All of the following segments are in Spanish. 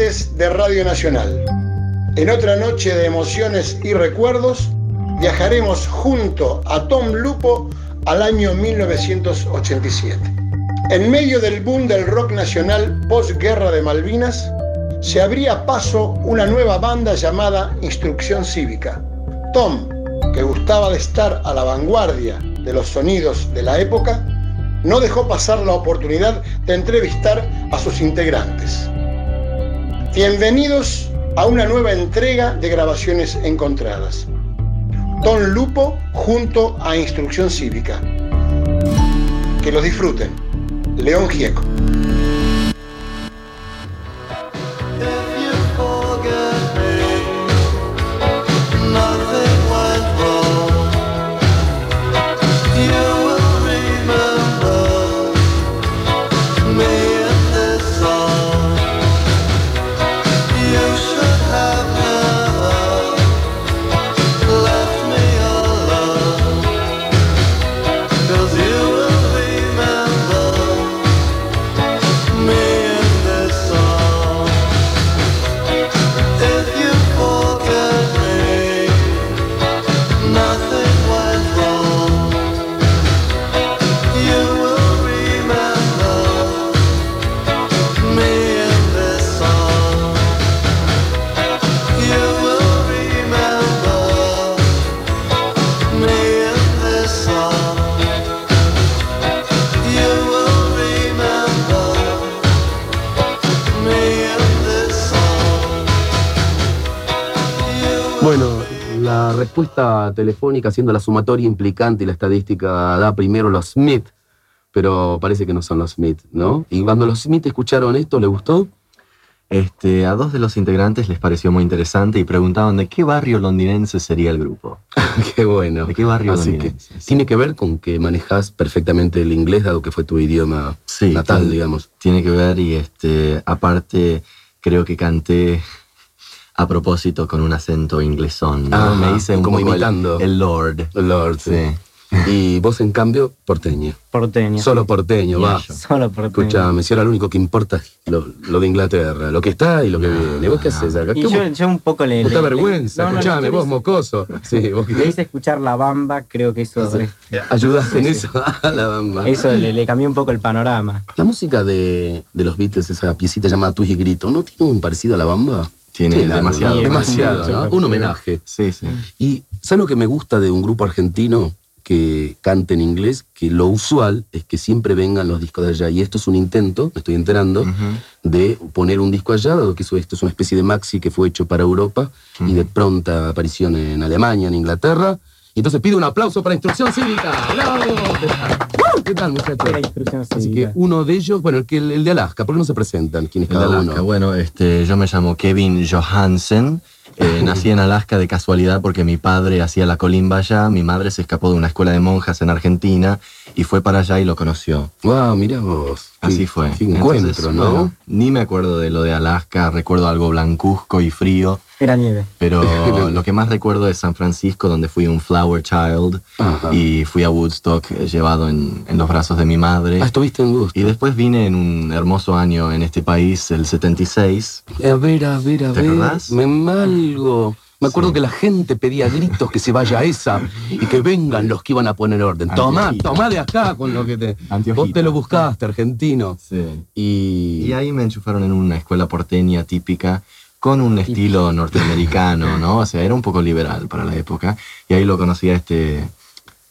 de Radio Nacional. En otra noche de emociones y recuerdos, viajaremos junto a Tom Lupo al año 1987. En medio del boom del rock nacional post-guerra de Malvinas, se abría paso una nueva banda llamada Instrucción Cívica. Tom, que gustaba de estar a la vanguardia de los sonidos de la época, no dejó pasar la oportunidad de entrevistar a sus integrantes. Bienvenidos a una nueva entrega de grabaciones encontradas. Don Lupo junto a Instrucción Cívica. Que los disfruten. León Gieco. Telefónica haciendo la sumatoria implicante y la estadística da primero los Smith, pero parece que no son los Smith, ¿no? Y cuando los Smith escucharon esto, ¿le gustó? Este, a dos de los integrantes les pareció muy interesante y preguntaban de qué barrio londinense sería el grupo. qué bueno. ¿De qué barrio Así londinense? Que tiene que ver con que manejas perfectamente el inglés, dado que fue tu idioma natal, digamos. Tiene que ver y este, aparte creo que canté a propósito con un acento inglesón. Ah, me hice un como imitando. El, Lord. El Lord, sí. Y vos, en cambio, porteño. Porteño. Solo porteño, va. Solo porteño. Escuchame, si ahora lo único que importa es lo, de Inglaterra, lo que está y lo que viene. ¿Vos qué haces acá? Y yo, yo, un poco le. Puta vergüenza, escuchame, vos, mocoso. Sí, vos Le hice escuchar la bamba, creo que eso. Ayudaste en eso a la bamba. Eso le, le, cambió un poco el panorama. La música de, de los Beatles, esa piecita llamada Tuyo y Grito, ¿no tiene un parecido a la bamba? Tiene demasiado. Demasiado, ¿no? Un homenaje. Sí, sí. Y ¿sabes lo que me gusta de un grupo argentino que cante en inglés? Que lo usual es que siempre vengan los discos de allá. Y esto es un intento, me estoy enterando, de poner un disco allá, dado que esto es una especie de maxi que fue hecho para Europa y de pronta aparición en Alemania, en Inglaterra. Y entonces pido un aplauso para Instrucción Cívica. ¿Qué tal, muchachos? Así que uno de ellos, bueno, el, que, el, de Alaska, ¿por qué no se presentan? ¿Quién es cada uno? Bueno, este, yo me llamo Kevin Johansen. Eh, nací en Alaska de casualidad porque mi padre hacía la colimba allá, mi madre se escapó de una escuela de monjas en Argentina y fue para allá y lo conoció. Wow, mira vos. Así fue. encuentro, ¿no? ni me acuerdo de lo de Alaska, recuerdo algo blancuzco y frío. Era nieve. Pero lo que más recuerdo es San Francisco, donde fui un flower child y fui a Woodstock eh, llevado en, los brazos de mi madre. Ah, estuviste en Woodstock. Y después vine en un hermoso año en este país, el 76. A ver, a ver, a ver. ¿Te Me Me acuerdo que la gente pedía gritos que se vaya esa y que vengan los que iban a poner orden. Tomá, tomá de acá con lo que te. Vos te lo buscaste, argentino. Sí. Y... y ahí me enchufaron en una escuela porteña típica con un estilo norteamericano, ¿no? O sea, era un poco liberal para la época. Y ahí lo conocí a este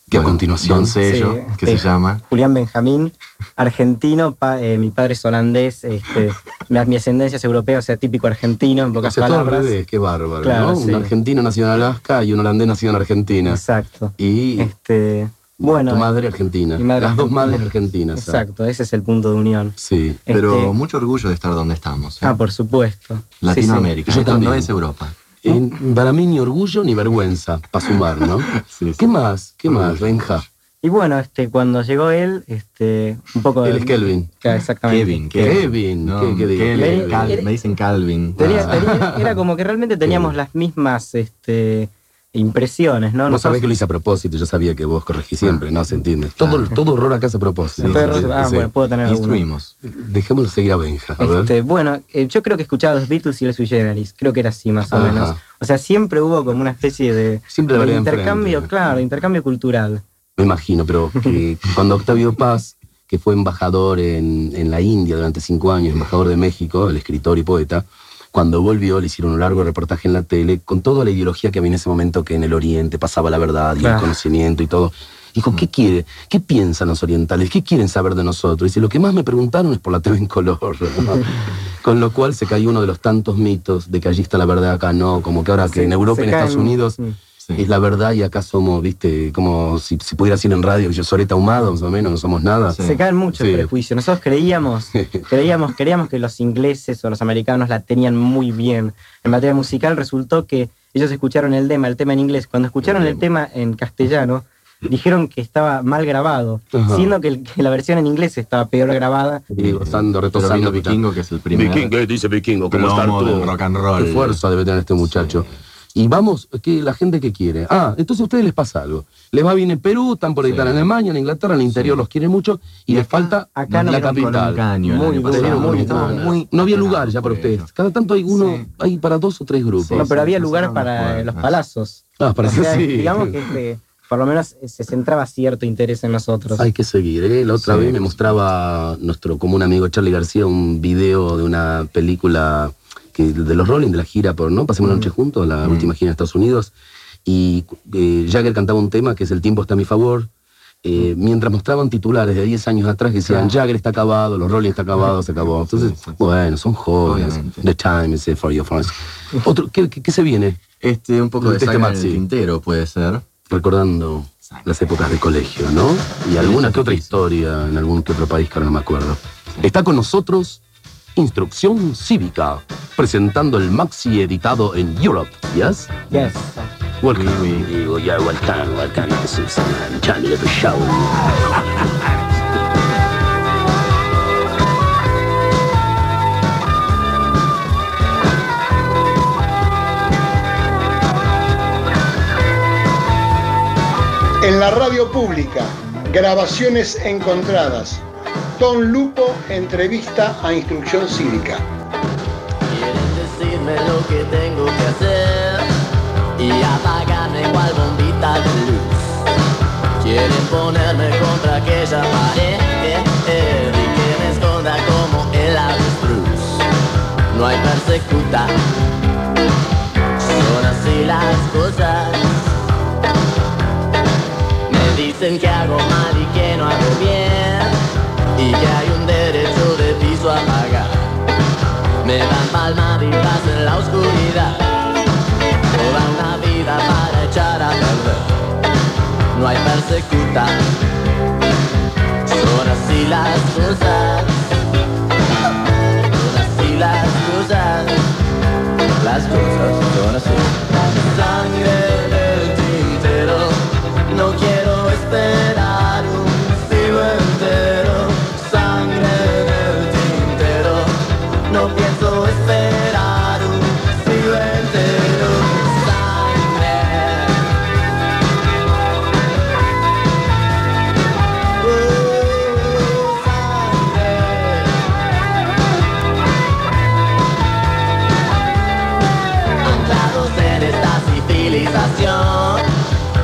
que a continuación sello, que se llama Julián Benjamín, argentino, eh, mi padre es holandés, este, mi, ascendencia es europea, o sea, típico argentino, en pocas palabras. qué bárbaro, ¿no? Un argentino nacido en Alaska y un holandés nacido en Argentina. Exacto. Y este, bueno, tu madre argentina. Las dos madres argentinas. Exacto, ese es el punto de unión. Sí. Pero este, mucho orgullo de estar donde estamos. ¿eh? Ah, por supuesto. Latinoamérica. Yo también. No es Europa para mí ni orgullo ni vergüenza, para sumar, ¿no? ¿Qué más? ¿Qué más, Benja? Y bueno, este, cuando llegó él, este, un poco... Él es Kelvin. exactamente. Kevin. Kevin. ¿Qué, me dicen Calvin. era como que realmente teníamos las mismas este, impresiones, ¿no? No Nosotros- sabés que lo hice a propósito, yo sabía que vos corregís siempre, ¿no? ¿Se entiende? Todo, todo horror acá es a propósito. Ah, Sí. bueno, puedo tener. Instruimos. Dejémoslo seguir a Benja, a ver. Este, bueno, eh, yo creo que escuchaba los Beatles y los Sui Generis. Creo que era así, más o Ajá. menos. O sea, siempre hubo como una especie de, Siempre de intercambio, claro, intercambio cultural. Me imagino, pero que cuando Octavio Paz, que fue embajador en, en la India durante cinco años, embajador de México, el escritor y poeta, cuando volvió le hicieron un largo reportaje en la tele con toda la ideología que había en ese momento que en el Oriente pasaba la verdad y el conocimiento y todo. Dijo, ¿qué quiere? ¿Qué piensan los orientales? ¿Qué quieren saber de nosotros? Dice, lo que más me preguntaron es por la TV en color. Con lo cual se cayó uno de los tantos mitos de que allí está la verdad, acá no, como que ahora que en Europa y en Estados Unidos mm. Sí. es la verdad y acá somos, viste, como si, si pudiera decir en radio yo Soreta ahumado, más o menos, no somos nada. Sí. Se caen mucho Sí. el prejuicio. Nosotros creíamos, creíamos, creíamos que los ingleses o los americanos la tenían muy bien. En materia musical resultó que ellos escucharon el tema, el tema en inglés. Cuando escucharon el tema en castellano, dijeron que estaba mal grabado, Ajá. siendo que, el- que la versión en inglés estaba peor grabada. Y gozando, Pero retosando. Vikingo, que es el primer Vikingo, eh, dice Vikingo, del rock and roll. Qué fuerza debe tener este muchacho. Y vamos, que la gente que quiere. Ah, entonces a ustedes les pasa algo. Les va bien en Perú, están por ahí, Sí. están en Alemania, en Inglaterra, en el interior los quieren mucho y, Y les acá- falta acá no la capital. caño Muy pasado, muy duro. muy No había lugar ya para ustedes. Cada tanto hay uno, Sí. hay para dos o tres grupos. Sí, no, pero sí, había sí, lugar para los palazos. Ah, para O sea, sí. Digamos que este, por lo menos eh, se centraba cierto interés en nosotros. Hay que seguir, ¿eh? La otra Sí. vez me mostraba nuestro común amigo Charlie García un video de una película que, de los Rolling, de la gira por, ¿no? Pasemos la noche juntos, la Mm. última gira en Estados Unidos. Y eh, Jagger cantaba un tema que es El tiempo está a mi favor. eh, mientras mostraban titulares de 10 años atrás que decían Jagger está acabado, los Rolling está acabado, se acabó. Entonces, bueno, son jóvenes. Obviamente. The time is for your friends. Otro, ¿qué, qué, qué se viene? Este, un poco de Este en el tintero puede ser. Recordando las épocas de colegio, ¿no? Y alguna que otra historia en algún que otro país que ahora no me acuerdo. Está con nosotros Instrucción Cívica, presentando el maxi editado en Europe. ¿Yes? Yes. Welcome. Oui, Digo, yeah, welcome, welcome to Susan and Johnny at the show. En la radio pública, grabaciones encontradas. Tom Lupo entrevista a Instrucción Cívica. Quieren decirme lo que tengo que hacer y apagarme cual bombita de luz. Quieren ponerme contra aquella pared y que me esconda como el avestruz. No hay persecuta, son así las cosas. Me dicen que hago mal y que no hago bien y que hay un derecho de piso a pagar. Me dan palmaditas en la oscuridad. Toda una vida para echar a perder. No hay persecuta. Son así las cosas. Son así las cosas. Las cosas son así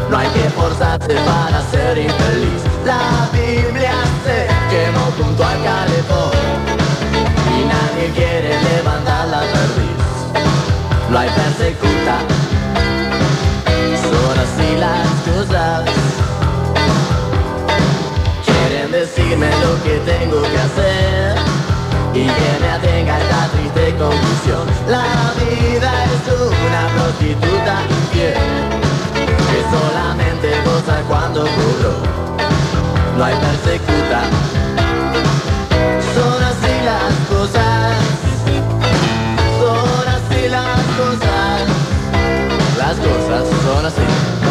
no hay que forzarse para ser infeliz. La Biblia se quemó junto al calefón y nadie quiere levantar la perdiz. No hay persecuta, son así las cosas. Quieren decirme lo que tengo que hacer y que me atenga esta triste conclusión. La vida es una prostituta infiel solamente goza cuando cobró. No hay persecuta. Son así las cosas, son así las cosas, las cosas son así.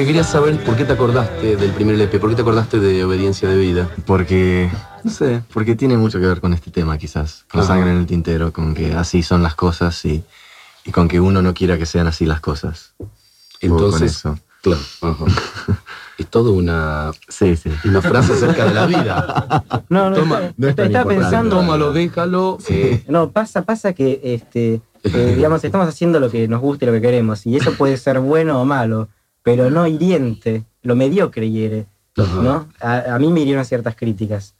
Que quería saber, ¿por qué te acordaste del primer LP? ¿Por qué te acordaste de Obediencia de Vida? Porque No sé, porque tiene mucho que ver con este tema quizás, con Ajá. sangre en el tintero, con que así son las cosas y, y con que uno no quiera que sean así las cosas. Entonces, con eso. claro, es todo una, Sí, sí. una frase acerca de la vida. No, no, Toma, está- no es importante. pensando. Tómalo, déjalo. eh, No, pasa, pasa que este, eh, digamos, estamos haciendo lo que nos gusta y lo que queremos, y eso puede ser bueno o malo, pero no hiriente, lo mediocre hiere. ¿no? A, a mí me hirieron ciertas críticas.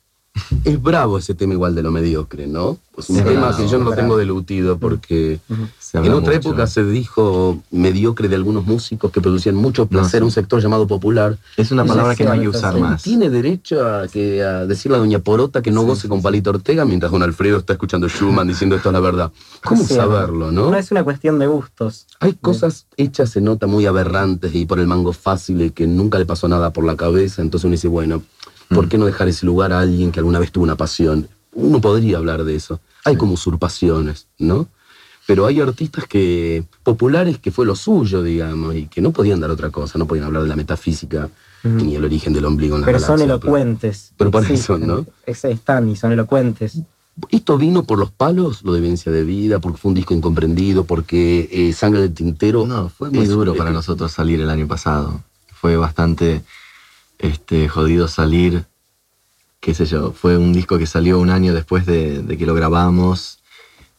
Es bravo ese tema igual de lo mediocre, ¿no? Es un Sí, tema bravo, que yo no lo tengo delutido porque en otra mucho. época se dijo mediocre de algunos músicos que producían mucho placer, sí. un sector llamado popular. Es una palabra que no hay que usar más. Tiene derecho a, que, a decirle a Doña Porota que no Sí, goce sí, con. Palito Ortega mientras Don Alfredo está escuchando Schumann diciendo esto es la verdad. ¿Cómo Sí, saberlo, no? No es una cuestión de gustos. Hay cosas hechas se nota muy aberrantes y por el mango fácil y que nunca le pasó nada por la cabeza. Entonces uno dice, bueno, ¿por qué no dejar ese lugar a alguien que alguna vez tuvo una pasión? Uno podría hablar de eso. Hay como usurpaciones, ¿no? Pero hay artistas que populares que fue lo suyo, digamos, y que no podían dar otra cosa, no podían hablar de la metafísica ni el origen del ombligo en la Pero son elocuentes. Pero por eso, ¿no? Están y son elocuentes. ¿Esto vino por los palos, lo de Vivencia de Vida, porque fue un disco incomprendido, porque eh, Sangre del Tintero? No, fue muy es- duro para nosotros salir el año pasado. Fue bastante este, jodido salir, qué sé yo, fue un disco que salió un año después de, de que lo grabamos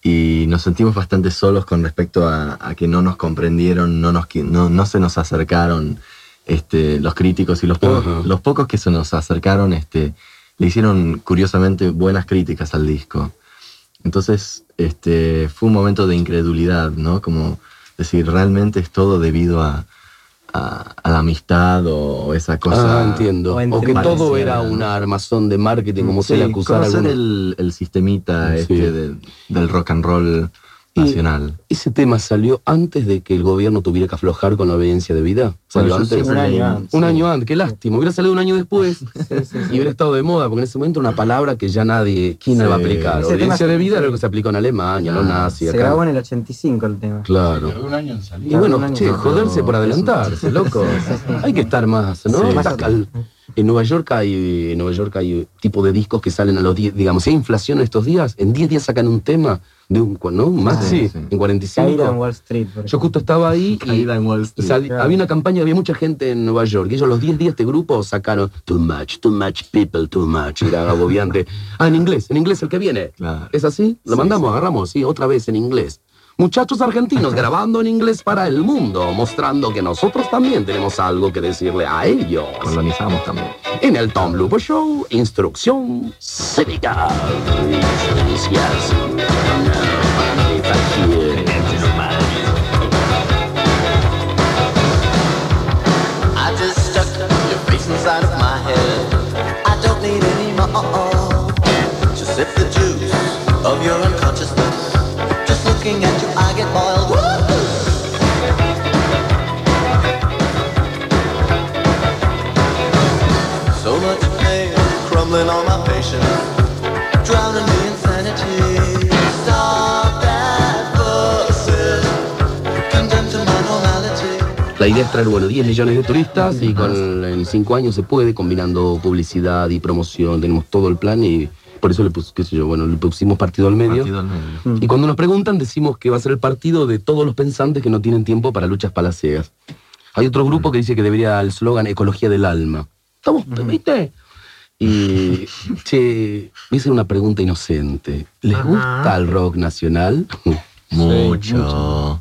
y nos sentimos bastante solos con respecto a, a que no nos comprendieron, no, nos, no, no se nos acercaron este, los críticos y los, po- los pocos que se nos acercaron este, le hicieron curiosamente buenas críticas al disco. Entonces, este, fue un momento de incredulidad, ¿no? Como decir, realmente es todo debido a, a- a la amistad o esa cosa. Ah, entiendo. o O, que todo era ¿no? una armazón de marketing, como se Sí, le acusara a conocer algunos. el, el sistemita Sí. este de- del rock and roll Y- nacional. ¿Ese tema salió antes de que el gobierno tuviera que aflojar con la obediencia de vida? ¿Salió Bueno, antes? Un año antes. Un sí. año antes, qué lástima. Hubiera salido un año después y hubiera estado de moda, porque en ese momento era una palabra que ya nadie, ¿quién la va a Sí. aplicar? Ese Obediencia de vida era lo que se aplicó en Alemania, los Ah, nazis. Se acá. grabó en el 85 el tema. Claro. Un año en. Y bueno, che, joderse por No, adelantarse, loco. Hay que estar más, ¿no? Sí. Más cal- En Nueva York hay en Nueva York hay tipo de discos que salen a los 10, digamos, si hay inflación estos días, en 10 días sacan un tema de un, ¿no? Más, Sí, sí, sí. en Caída en 45. Wall Street. por Yo justo estaba ahí y en Wall Street. sal- claro. había una campaña, había mucha gente en Nueva York. Y ellos los 10 días este grupo sacaron Too much, too much people, too much. Era agobiante. Ah, en inglés, en inglés el que viene. Claro. ¿Es así? Lo Sí, mandamos, sí. agarramos, sí, otra vez en inglés. Muchachos argentinos grabando en inglés para el mundo, mostrando que nosotros también tenemos algo que decirle a ellos. Colonizamos también. En el Tom Lupo Show, instrucción cívica. La idea es traer, bueno, 10 millones de turistas y con, en 5 años se puede, combinando publicidad y promoción, tenemos todo el plan y por eso le pusimos, qué sé yo, bueno, le pusimos partido al medio. Partido al medio. Y cuando nos preguntan decimos que va a ser el partido de todos los pensantes que no tienen tiempo para luchas palaciegas. Hay otro grupo que dice que debería el slogan ecología del alma. Estamos, ¿viste? Y, che, voy a hacer una pregunta inocente. ¿Les gusta el rock nacional? Mucho.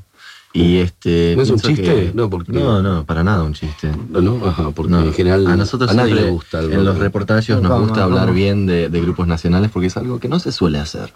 Y este. ¿No es un chiste? que- No, porque- no, no, para nada un chiste. ¿No? Ajá, porque No, en general a nosotros nadie siempre le gusta el en los reportajes nos gusta hablar bien de, de grupos nacionales porque es algo que no se suele hacer.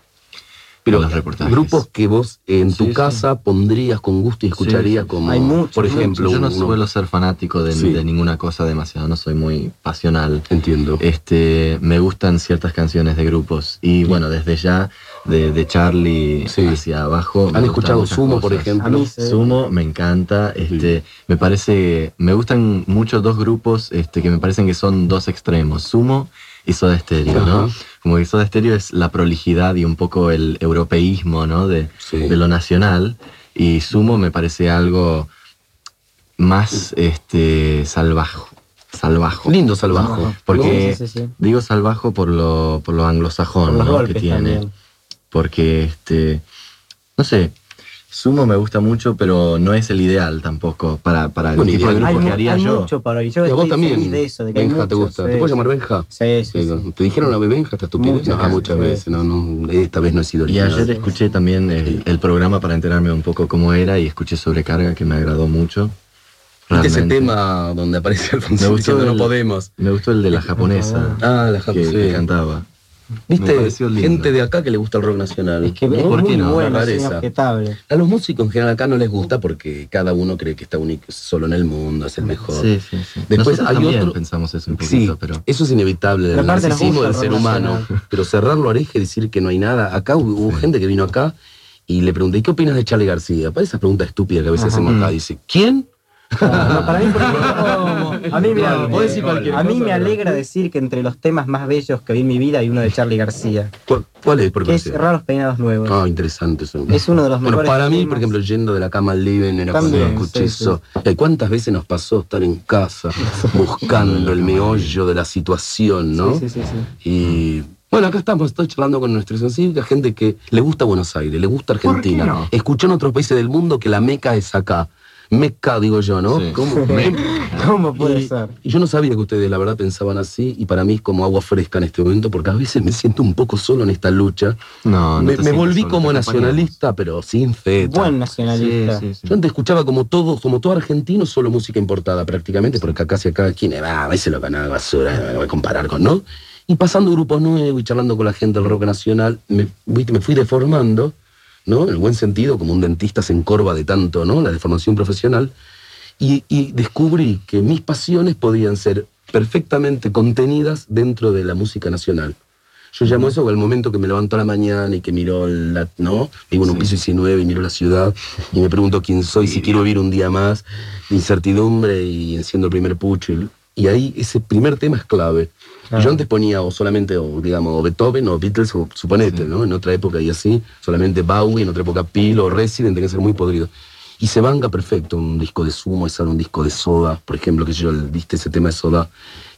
Pero en los reportajes. grupos que vos en tu Sí, sí. casa pondrías con gusto y escucharías Sí, sí. como, Hay muchos, por ejemplo, yo no uno- suelo ser fanático de, Sí. de ninguna cosa demasiado, no soy muy pasional. Entiendo. Este, me gustan ciertas canciones de grupos y bueno, desde ya de, de Charlie Sí. hacia abajo. me ¿Han escuchado Sumo, por ejemplo? A mí sí. Sumo me encanta, este, me parece, me gustan mucho dos grupos este, que me parecen que son dos extremos, Sumo y Soda Stereo, ¿no? Como que Soda Stereo es la prolijidad y un poco el europeísmo, ¿no? De, Sí. de lo nacional y Sumo me parece algo más este, salvaje, salvajo. Lindo salvajo. Porque Sí, sí, sí. digo salvajo por lo, por lo anglosajón Por los ¿no? que tiene. también. Porque, este, no sé, Sumo me gusta mucho, pero no es el ideal tampoco para, para el Bueno, tipo de ideal. grupo Hay, que haría hay yo. mucho para hoy. Yo Y a vos también. de eso, de que Benja, ¿te gusta? sí. ¿Te puedo llamar Benja? Sí, sí. ¿Te dijeron una vez Benja esta estupidez? Muchas No, veces, muchas sí. veces. No, no, esta vez no he sido Y original. ayer escuché también el, el programa para enterarme un poco cómo era y escuché Sobrecarga, que me agradó mucho. ¿Viste ese Realmente. tema donde aparece Alfonso Me gustó diciendo no el- podemos? Me gustó el de la japonesa Ah, la que, japonesa. que cantaba. ¿Viste? Gente de acá que le gusta el rock nacional. Es que ¿no? es ¿Por muy qué no? bueno. A los músicos en general acá no les gusta porque cada uno cree que está único, solo en el mundo, es el mejor. Sí, sí, sí. Después Nosotros hay también otro- pensamos eso un poquito, pero... eso es inevitable nos narcisismo del el ser humano. nacional. Pero cerrarlo oreja y decir que no hay nada. Acá hubo, hubo gente que vino acá y le pregunté, ¿qué opinas de Charlie García? Para esa pregunta estúpida que a veces Ajá. hacemos acá. Dice, ¿quién? No, para mí, por ejemplo, a mí, me, a mí alegra decir que entre los temas más bellos que vi en mi vida hay uno de Charlie García, ¿Cuál, cuál es? Por que es? Raros Peinados Nuevos. Ah, interesante eso. Es uno de los Bueno, mejores para mí, temas. por ejemplo, yendo de la cama al living era cuando También, escuché sí, eso. Eh, ¿Cuántas veces nos pasó estar en casa buscando el meollo de la situación, no? Sí, sí, sí, sí. Y bueno, acá estamos, estoy charlando con nuestra cívica, gente que le gusta Buenos Aires, le gusta Argentina. no? Escuchó en otros países del mundo que la meca es acá. Meca, digo yo, ¿no? Sí. ¿Cómo? ¿Cómo puede Y- ser? Y yo no sabía que ustedes la verdad pensaban así y para mí es como agua fresca en este momento porque a veces me siento un poco solo en esta lucha. No, no me te me volví solo, como te nacionalista, pero sin fe. Buen nacionalista. Sí, sí, sí. Yo antes escuchaba como todo, como todo argentino, solo música importada prácticamente, porque acá hacia acá, ¿quién va? A se lo gana basura, me voy a comparar con, ¿no? Y pasando grupos nuevos y charlando con la gente del rock nacional, me, me fui deformando, ¿no? En el buen sentido, como un dentista se encorva de tanto, ¿no? La deformación profesional. Y, y descubrí que mis pasiones podían ser perfectamente contenidas dentro de la música nacional. Yo llamo eso el momento que me levanto a la mañana y que miro la, ¿no? Vivo en un piso 19 y miro la ciudad y me pregunto quién soy, si quiero vivir un día más, incertidumbre y enciendo el primer pucho. Y, y ahí ese primer tema es clave. Y Yo antes ponía o solamente, o, digamos, Beethoven o Beatles, o suponete, ¿no? En otra época y así, solamente Bowie, en otra época Peel o Resident, tenía que ser muy podrido. Y se banca perfecto un disco de Sumo, es un disco de Soda, por ejemplo, que yo, viste ese tema de Soda,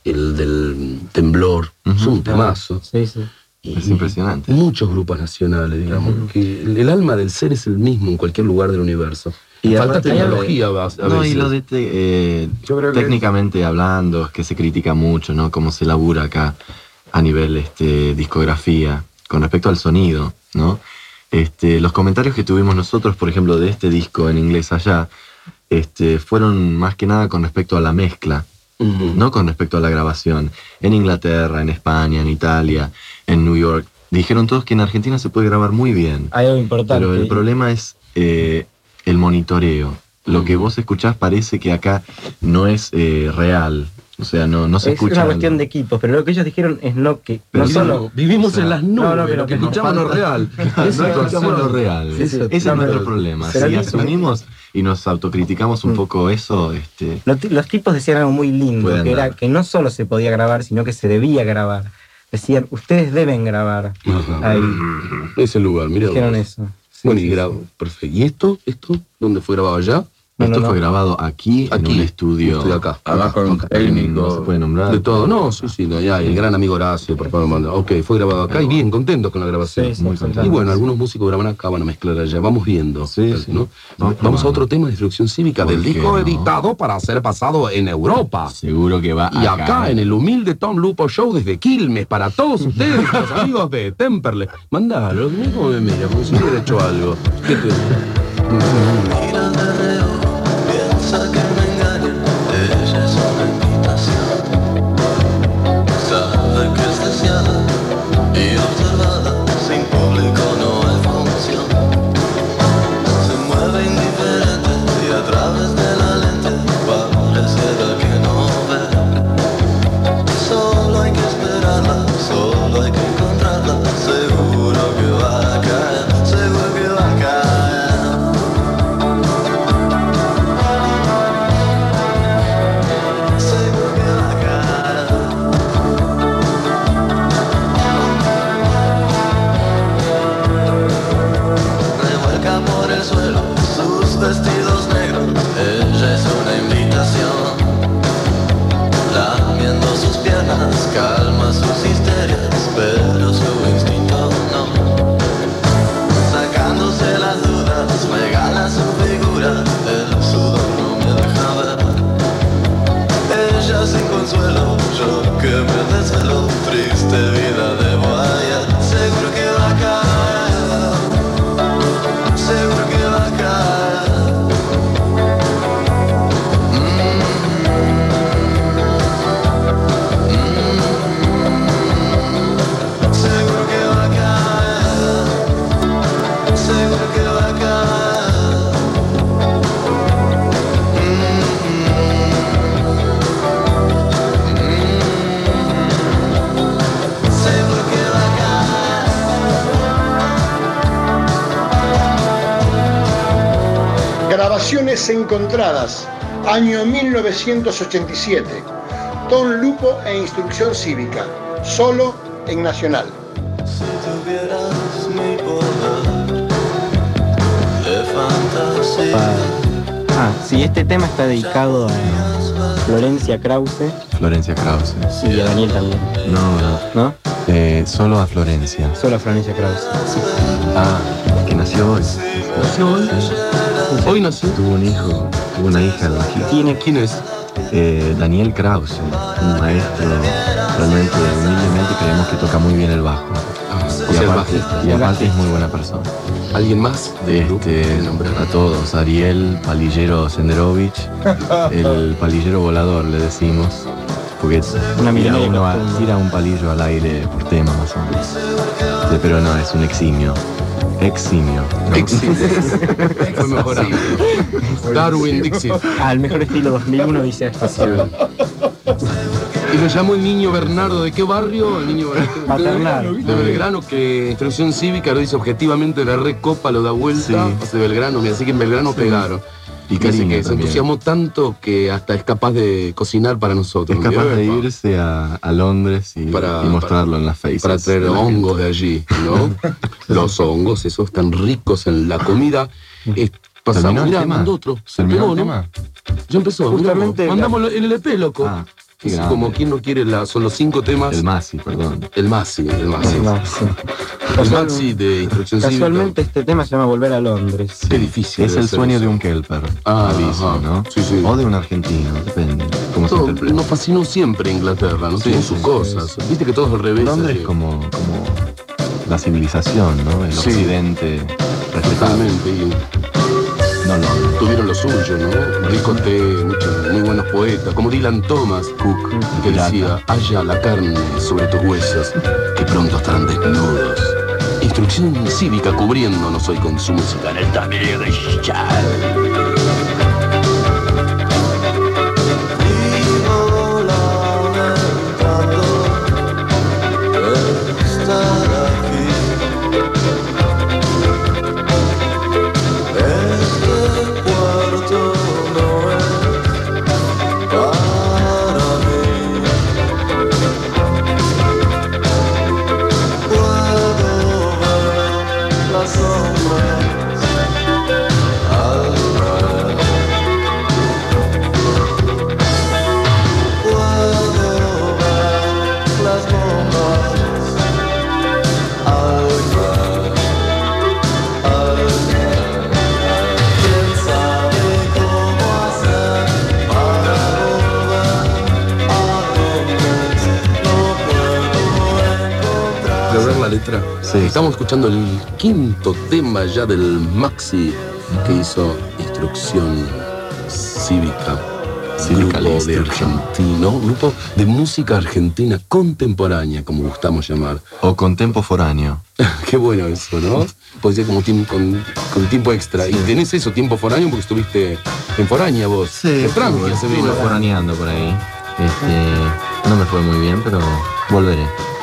el del temblor, es un temazo. Sí, sí. Y Es impresionante. Muchos grupos nacionales, digamos, que el, el alma del ser es el mismo en cualquier lugar del universo. Y Falta tecnología a, No, y lo de te- eh, Yo creo que técnicamente hablando, es que se critica mucho, ¿no? Cómo se labura acá a nivel este, discografía, con respecto al sonido, ¿no? Este, los comentarios que tuvimos nosotros, por ejemplo, de este disco en inglés allá, este, fueron más que nada con respecto a la mezcla, no con respecto a la grabación. En Inglaterra, en España, en Italia, en New York, dijeron todos que en Argentina se puede grabar muy bien. Hay algo importante. Pero el problema es eh, monitoreo. Lo que vos escuchás parece que acá no es eh, real. O sea, no, no se es escucha. una cuestión de equipos, pero lo que ellos dijeron es no que Pero no sí, solo Vivimos, vivimos o sea, en las no, nubes, no, pero lo que escuchamos no es falta- real. No escuchamos lo real. Sí, sí, Ese es no, nuestro problema. Si asumimos y nos autocriticamos un Mm. poco eso, este, Los, los tipos decían algo muy lindo, que era andar. que no solo se podía grabar, sino que se debía grabar. Decían, ustedes deben grabar. Ajá. Ahí Ese lugar, mira. dijeron vos. eso. Bueno, Sí, y sí, perfecto. ¿Y esto? ¿Esto? ¿Dónde fue grabado allá? No, esto no, fue no. grabado aquí, Aquí, en un estudio. estoy acá. Abajo de un Ok, técnico. No se puede nombrar. De todo, no, sí, sí, no, ya, el gran amigo Horacio, por favor, manda. Ok, fue grabado acá y bien, contentos con la grabación. Sí, sí, Muy sí, contento. Y bueno, algunos músicos graban acá, van a mezclar allá. Vamos viendo. Sí, sí. ¿no? Vamos Vamos a otro tema de instrucción cívica ¿Por del disco no? editado para ser pasado en Europa. Seguro que va Y acá en el humilde Tom Lupo Show desde Quilmes para todos ustedes, los amigos de Temperley. Mandalo, mira cómo me mira, como si hubiera hecho algo. ¿Qué te- Mira Grabaciones encontradas, año 1987. Tom Lupo e Instrucción Cívica, solo en Nacional. Ah, sí, este tema está dedicado a Florencia Krause Florencia Krause. y a Daniel también, No, no. ¿no? Eh, solo a Florencia. Solo a Florencia Krause. Ah, que nació hoy. ¿Nació hoy? Hoy nació. Tuvo un hijo, tuvo una hija el. Tiene ¿Quién es? Eh, Daniel Krause, un maestro, realmente humildemente creemos que toca muy bien el bajo. Ah, Y el aparte, bajista. y aparte es muy buena persona. ¿Alguien más? Este, nombrar? a todos, Ariel, Palillero Senderovich, el palillero volador le decimos, porque Una tira, uno a- tira un palillo al aire por tema más o menos. Sí, Pero no, es un eximio. Eximio. ¿no? Eximio. Fue mejorando. Darwin Dixit. al mejor estilo 2001 dice espacial. Y lo llamó el niño Bernardo. ¿De qué barrio? El niño Bernardo. De Belgrano, que instrucción cívica lo dice objetivamente, la recopa lo da vuelta. Sí. de Belgrano, mira, así que en Belgrano pegaron. Y cariño que se entusiasmó tanto que hasta es capaz de cocinar para nosotros. Es capaz de irse a, a Londres y, Para- y mostrarlo en las faces. para traer de la hongos de allí, ¿no? Los hongos, esos tan ricos en la comida. ¿Terminó pasamos, mirá, mandó otro. Se ¿Terminó el ¿no? tema? Ya empezó. Justamente Mandamos en el EP, loco. Ah, qué Es grande. como quien no quiere la, son los cinco temas. El Masi, perdón. El Maxi, el Maxi. No, sí. El Maxi de instrucción Casualmente este tema se llama Volver a Londres. Qué difícil. Es el sueño eso. de un Kelper. Ah, aviso. ¿no? Sí, sí. O de un argentino, depende. Cómo se Todo- nos fascinó siempre Inglaterra, ¿no? Sí, Tienen sí, sus sí, cosas. Viste que todo es al revés. Londres así. como, como la civilización, ¿no? El Sí. occidente respetable. Totalmente. Y No Londres. tuvieron lo suyo, ¿no? Rico té, muchos muy buenos poetas, como Dylan Thomas Cook, que decía, haya la carne sobre tus huesos, que pronto estarán desnudos. Instrucción cívica cubriéndonos hoy con su música en el tablero de Chal. Sí. Estamos escuchando el quinto tema ya del Maxi que hizo Instrucción Cívica. Cívica grupo de argentino, grupo de música argentina contemporánea, como gustamos llamar. O contemporáneo. Qué bueno eso, ¿no? Puede ser como tiempo, con, con tiempo extra. Y tenés eso, tiempo foráneo, porque estuviste en Foránea vos. De Francia se vino. foraneando por ahí. Este, no me fue muy bien, pero volveré.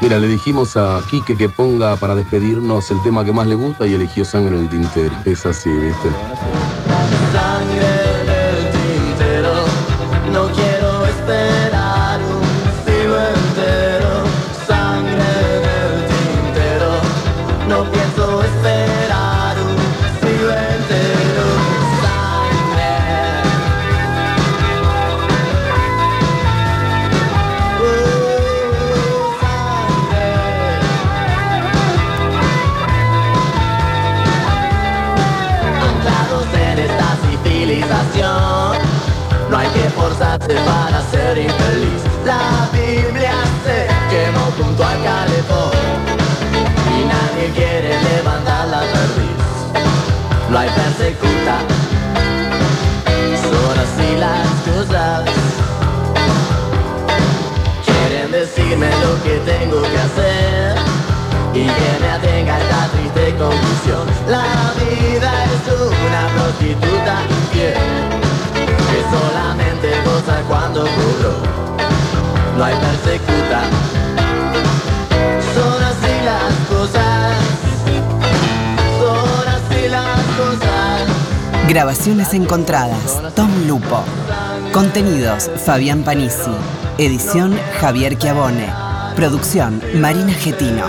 Mira, le dijimos a Quique que ponga para despedirnos el tema que más le gusta y eligió Sangre en el Tintero. Es así, ¿viste? Decirme lo que tengo que hacer y que me atenga esta triste conclusión. La vida es una prostituta infiel que solamente goza cuando cobró. No hay persecuta, son así las cosas, son así las cosas. Grabaciones encontradas. Tom Lupo. Contenidos. Fabián Panisi. Edición Javier Chiavone. Producción Marina Getino.